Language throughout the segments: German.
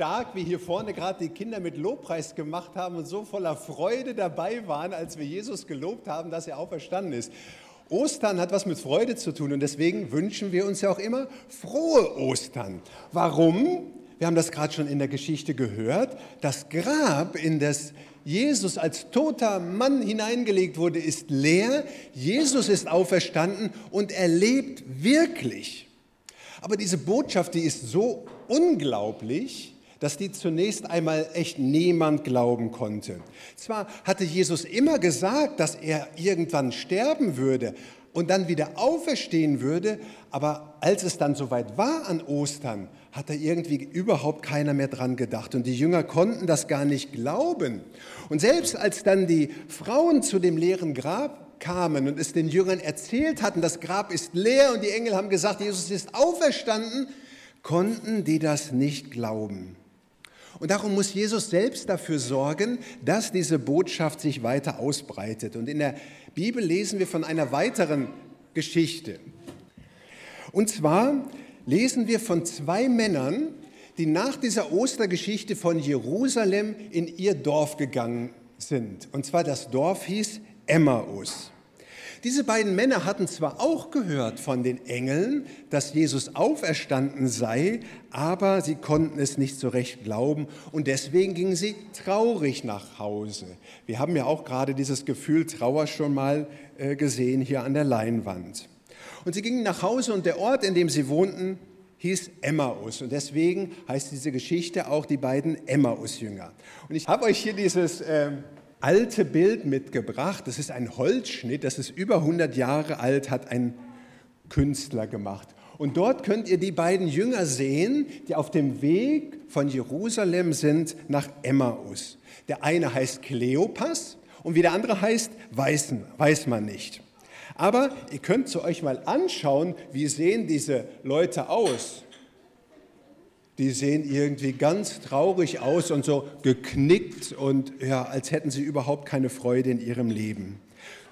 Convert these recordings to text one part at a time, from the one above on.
stark, wie hier vorne gerade die Kinder mit Lobpreis gemacht haben und so voller Freude dabei waren, als wir Jesus gelobt haben, dass er auferstanden ist. Ostern hat was mit Freude zu tun und deswegen wünschen wir uns ja auch immer frohe Ostern. Warum? Wir haben das gerade schon in der Geschichte gehört. Das Grab, in das Jesus als toter Mann hineingelegt wurde, ist leer. Jesus ist auferstanden und er lebt wirklich. Aber diese Botschaft, die ist so unglaublich, dass die zunächst einmal echt niemand glauben konnte. Zwar hatte Jesus immer gesagt, dass er irgendwann sterben würde und dann wieder auferstehen würde, aber als es dann soweit war an Ostern, hat da irgendwie überhaupt keiner mehr dran gedacht und die Jünger konnten das gar nicht glauben. Und selbst als dann die Frauen zu dem leeren Grab kamen und es den Jüngern erzählt hatten, das Grab ist leer und die Engel haben gesagt, Jesus ist auferstanden, konnten die das nicht glauben. Und darum muss Jesus selbst dafür sorgen, dass diese Botschaft sich weiter ausbreitet. Und in der Bibel lesen wir von einer weiteren Geschichte. Und zwar lesen wir von zwei Männern, die nach dieser Ostergeschichte von Jerusalem in ihr Dorf gegangen sind. Und zwar das Dorf hieß Emmaus. Diese beiden Männer hatten zwar auch gehört von den Engeln, dass Jesus auferstanden sei, aber sie konnten es nicht so recht glauben und deswegen gingen sie traurig nach Hause. Wir haben ja auch gerade dieses Gefühl Trauer schon mal äh, gesehen hier an der Leinwand. Und sie gingen nach Hause und der Ort, in dem sie wohnten, hieß Emmaus. Und deswegen heißt diese Geschichte auch die beiden Emmaus-Jünger. Und ich habe euch hier dieses äh, alte Bild mitgebracht. Das ist ein Holzschnitt, das ist über 100 Jahre alt, hat ein Künstler gemacht. Und dort könnt ihr die beiden Jünger sehen, die auf dem Weg von Jerusalem sind nach Emmaus. Der eine heißt Kleopas und wie der andere heißt, weiß, weiß man nicht. Aber ihr könnt zu euch mal anschauen, wie sehen diese Leute aus die sehen irgendwie ganz traurig aus und so geknickt und ja, als hätten sie überhaupt keine Freude in ihrem Leben.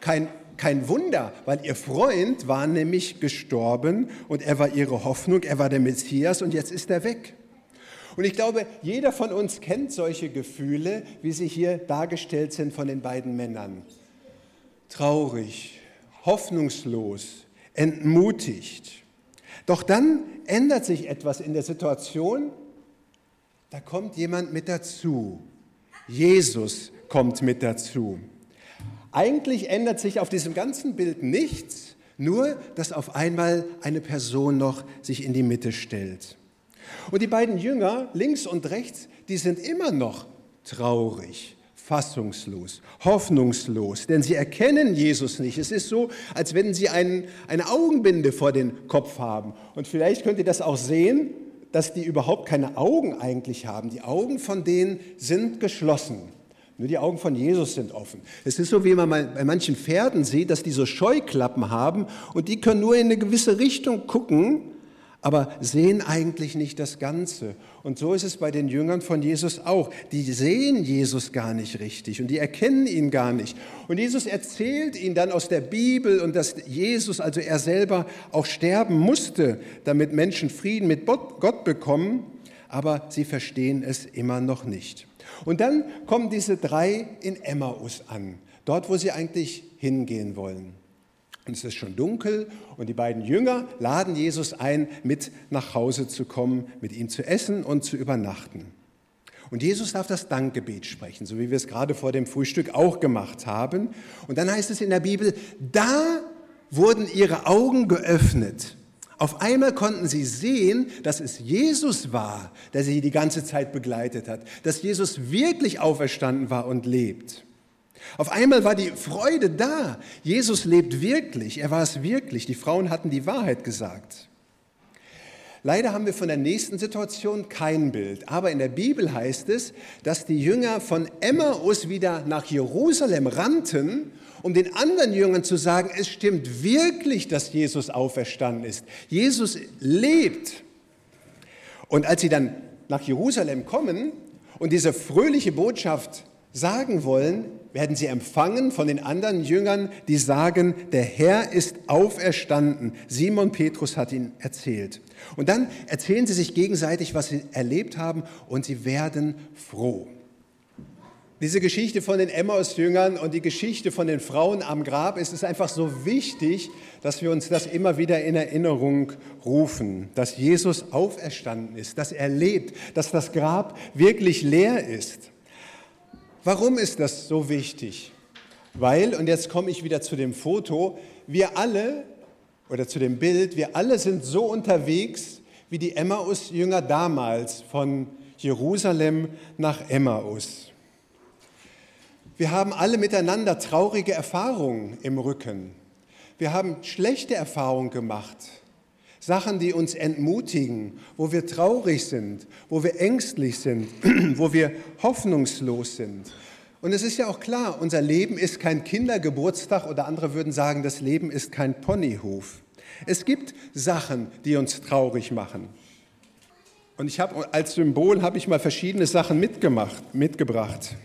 Kein, kein Wunder, weil ihr Freund war nämlich gestorben und er war ihre Hoffnung, er war der Messias und jetzt ist er weg. Und ich glaube, jeder von uns kennt solche Gefühle, wie sie hier dargestellt sind von den beiden Männern. Traurig, hoffnungslos, entmutigt. Doch dann ändert sich etwas in der Situation. Da kommt jemand mit dazu. Jesus kommt mit dazu. Eigentlich ändert sich auf diesem ganzen Bild nichts, nur dass auf einmal eine Person noch sich in die Mitte stellt. Und die beiden Jünger, links und rechts, die sind immer noch traurig fassungslos, hoffnungslos, denn sie erkennen Jesus nicht. Es ist so, als wenn sie einen, eine Augenbinde vor den Kopf haben. Und vielleicht könnt ihr das auch sehen, dass die überhaupt keine Augen eigentlich haben. Die Augen von denen sind geschlossen. Nur die Augen von Jesus sind offen. Es ist so, wie man bei manchen Pferden sieht, dass die so Scheuklappen haben und die können nur in eine gewisse Richtung gucken aber sehen eigentlich nicht das Ganze. Und so ist es bei den Jüngern von Jesus auch. Die sehen Jesus gar nicht richtig und die erkennen ihn gar nicht. Und Jesus erzählt ihnen dann aus der Bibel und dass Jesus, also er selber, auch sterben musste, damit Menschen Frieden mit Gott bekommen, aber sie verstehen es immer noch nicht. Und dann kommen diese drei in Emmaus an, dort, wo sie eigentlich hingehen wollen. Und es ist schon dunkel und die beiden Jünger laden Jesus ein, mit nach Hause zu kommen, mit ihm zu essen und zu übernachten. Und Jesus darf das Dankgebet sprechen, so wie wir es gerade vor dem Frühstück auch gemacht haben. Und dann heißt es in der Bibel, da wurden ihre Augen geöffnet. Auf einmal konnten sie sehen, dass es Jesus war, der sie die ganze Zeit begleitet hat, dass Jesus wirklich auferstanden war und lebt. Auf einmal war die Freude da. Jesus lebt wirklich, er war es wirklich. Die Frauen hatten die Wahrheit gesagt. Leider haben wir von der nächsten Situation kein Bild, aber in der Bibel heißt es, dass die Jünger von Emmaus wieder nach Jerusalem rannten, um den anderen Jüngern zu sagen, es stimmt wirklich, dass Jesus auferstanden ist. Jesus lebt. Und als sie dann nach Jerusalem kommen und diese fröhliche Botschaft sagen wollen, werden sie empfangen von den anderen Jüngern, die sagen, der Herr ist auferstanden. Simon Petrus hat ihn erzählt. Und dann erzählen sie sich gegenseitig, was sie erlebt haben und sie werden froh. Diese Geschichte von den Emmaus-Jüngern und die Geschichte von den Frauen am Grab, es ist einfach so wichtig, dass wir uns das immer wieder in Erinnerung rufen, dass Jesus auferstanden ist, dass er lebt, dass das Grab wirklich leer ist. Warum ist das so wichtig? Weil, und jetzt komme ich wieder zu dem Foto, wir alle, oder zu dem Bild, wir alle sind so unterwegs wie die Emmaus-Jünger damals von Jerusalem nach Emmaus. Wir haben alle miteinander traurige Erfahrungen im Rücken. Wir haben schlechte Erfahrungen gemacht. Sachen, die uns entmutigen, wo wir traurig sind, wo wir ängstlich sind, wo wir hoffnungslos sind. Und es ist ja auch klar, unser Leben ist kein Kindergeburtstag oder andere würden sagen, das Leben ist kein Ponyhof. Es gibt Sachen, die uns traurig machen. Und ich habe als Symbol habe ich mal verschiedene Sachen mitgemacht, mitgebracht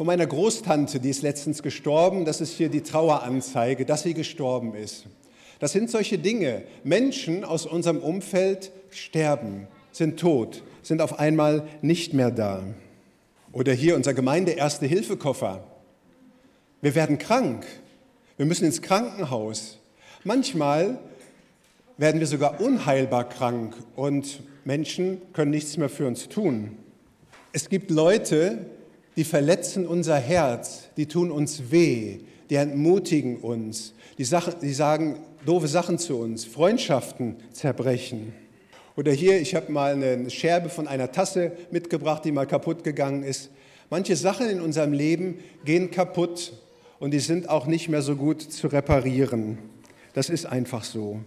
von meiner Großtante, die ist letztens gestorben. Das ist hier die Traueranzeige, dass sie gestorben ist. Das sind solche Dinge. Menschen aus unserem Umfeld sterben, sind tot, sind auf einmal nicht mehr da. Oder hier unser Gemeinde-Erste-Hilfe-Koffer. Wir werden krank. Wir müssen ins Krankenhaus. Manchmal werden wir sogar unheilbar krank und Menschen können nichts mehr für uns tun. Es gibt Leute, die verletzen unser Herz, die tun uns weh, die entmutigen uns, die, Sachen, die sagen doofe Sachen zu uns, Freundschaften zerbrechen. Oder hier, ich habe mal eine Scherbe von einer Tasse mitgebracht, die mal kaputt gegangen ist. Manche Sachen in unserem Leben gehen kaputt und die sind auch nicht mehr so gut zu reparieren. Das ist einfach so.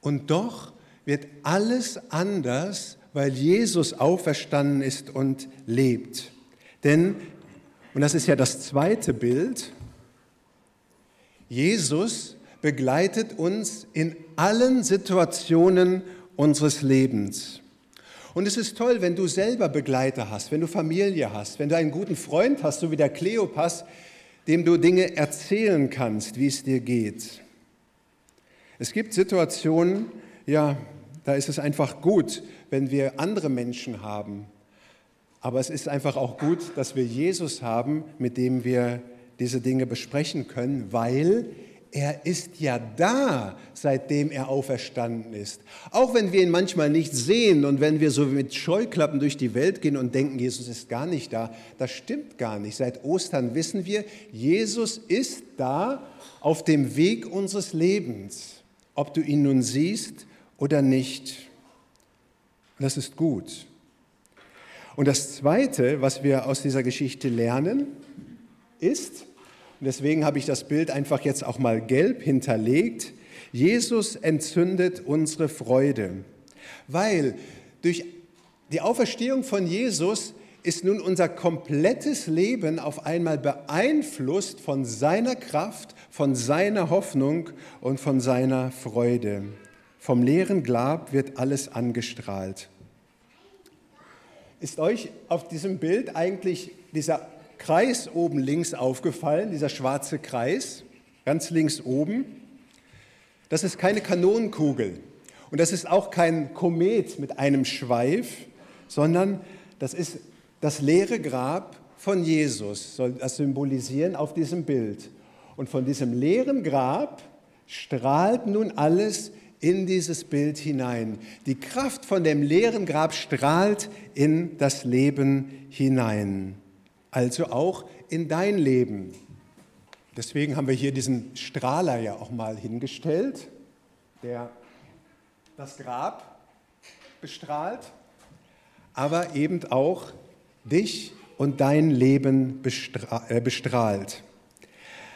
Und doch wird alles anders, weil Jesus auferstanden ist und lebt. Denn, und das ist ja das zweite Bild, Jesus begleitet uns in allen Situationen unseres Lebens. Und es ist toll, wenn du selber Begleiter hast, wenn du Familie hast, wenn du einen guten Freund hast, so wie der Kleopas, dem du Dinge erzählen kannst, wie es dir geht. Es gibt Situationen, ja, da ist es einfach gut, wenn wir andere Menschen haben. Aber es ist einfach auch gut, dass wir Jesus haben, mit dem wir diese Dinge besprechen können, weil er ist ja da, seitdem er auferstanden ist. Auch wenn wir ihn manchmal nicht sehen und wenn wir so mit Scheuklappen durch die Welt gehen und denken, Jesus ist gar nicht da, das stimmt gar nicht. Seit Ostern wissen wir, Jesus ist da auf dem Weg unseres Lebens, ob du ihn nun siehst oder nicht. Das ist gut. Und das Zweite, was wir aus dieser Geschichte lernen, ist, und deswegen habe ich das Bild einfach jetzt auch mal gelb hinterlegt, Jesus entzündet unsere Freude, weil durch die Auferstehung von Jesus ist nun unser komplettes Leben auf einmal beeinflusst von seiner Kraft, von seiner Hoffnung und von seiner Freude. Vom leeren Grab wird alles angestrahlt. Ist euch auf diesem Bild eigentlich dieser Kreis oben links aufgefallen, dieser schwarze Kreis, ganz links oben? Das ist keine Kanonenkugel und das ist auch kein Komet mit einem Schweif, sondern das ist das leere Grab von Jesus, soll das symbolisieren auf diesem Bild. Und von diesem leeren Grab strahlt nun alles in dieses Bild hinein. Die Kraft von dem leeren Grab strahlt in das Leben hinein, also auch in dein Leben. Deswegen haben wir hier diesen Strahler ja auch mal hingestellt, der das Grab bestrahlt, aber eben auch dich und dein Leben äh, bestrahlt.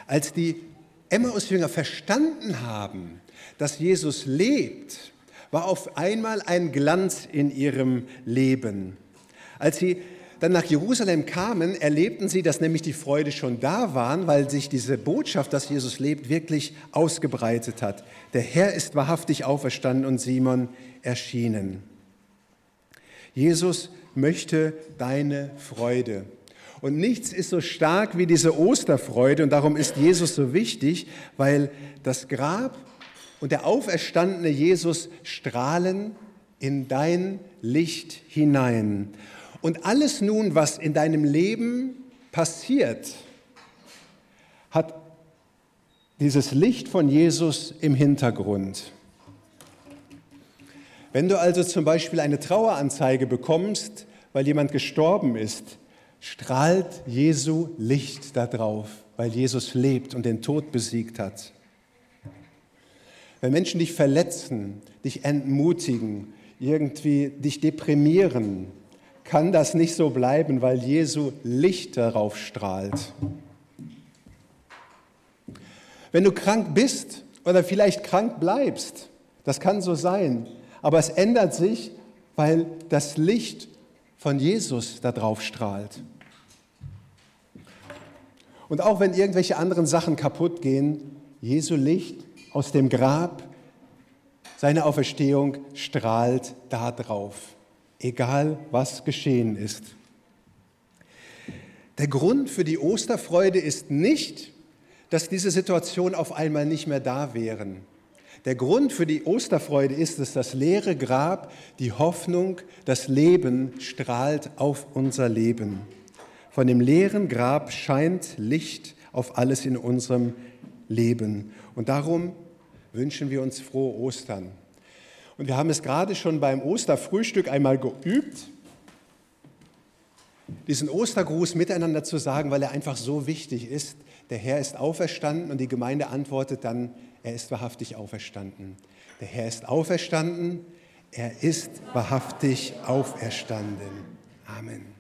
Als die Emmaus-Jünger verstanden haben, dass Jesus lebt, war auf einmal ein Glanz in ihrem Leben. Als sie dann nach Jerusalem kamen, erlebten sie, dass nämlich die Freude schon da war, weil sich diese Botschaft, dass Jesus lebt, wirklich ausgebreitet hat. Der Herr ist wahrhaftig auferstanden und Simon erschienen. Jesus möchte deine Freude. Und nichts ist so stark wie diese Osterfreude und darum ist Jesus so wichtig, weil das Grab und der auferstandene Jesus strahlen in dein Licht hinein. Und alles nun, was in deinem Leben passiert, hat dieses Licht von Jesus im Hintergrund. Wenn du also zum Beispiel eine Traueranzeige bekommst, weil jemand gestorben ist, strahlt Jesu Licht darauf, weil Jesus lebt und den Tod besiegt hat. Wenn Menschen dich verletzen, dich entmutigen, irgendwie dich deprimieren, kann das nicht so bleiben, weil Jesu Licht darauf strahlt. Wenn du krank bist oder vielleicht krank bleibst, das kann so sein, aber es ändert sich, weil das Licht von Jesus da drauf strahlt. Und auch wenn irgendwelche anderen Sachen kaputt gehen, Jesu Licht aus dem Grab, seine Auferstehung strahlt da drauf, egal was geschehen ist. Der Grund für die Osterfreude ist nicht, dass diese Situation auf einmal nicht mehr da wären. Der Grund für die Osterfreude ist, dass das leere Grab, die Hoffnung, das Leben strahlt auf unser Leben. Von dem leeren Grab scheint Licht auf alles in unserem Leben. Und darum wünschen wir uns frohe Ostern. Und wir haben es gerade schon beim Osterfrühstück einmal geübt, diesen Ostergruß miteinander zu sagen, weil er einfach so wichtig ist. Der Herr ist auferstanden und die Gemeinde antwortet dann, er ist wahrhaftig auferstanden. Der Herr ist auferstanden, er ist wahrhaftig auferstanden. Amen.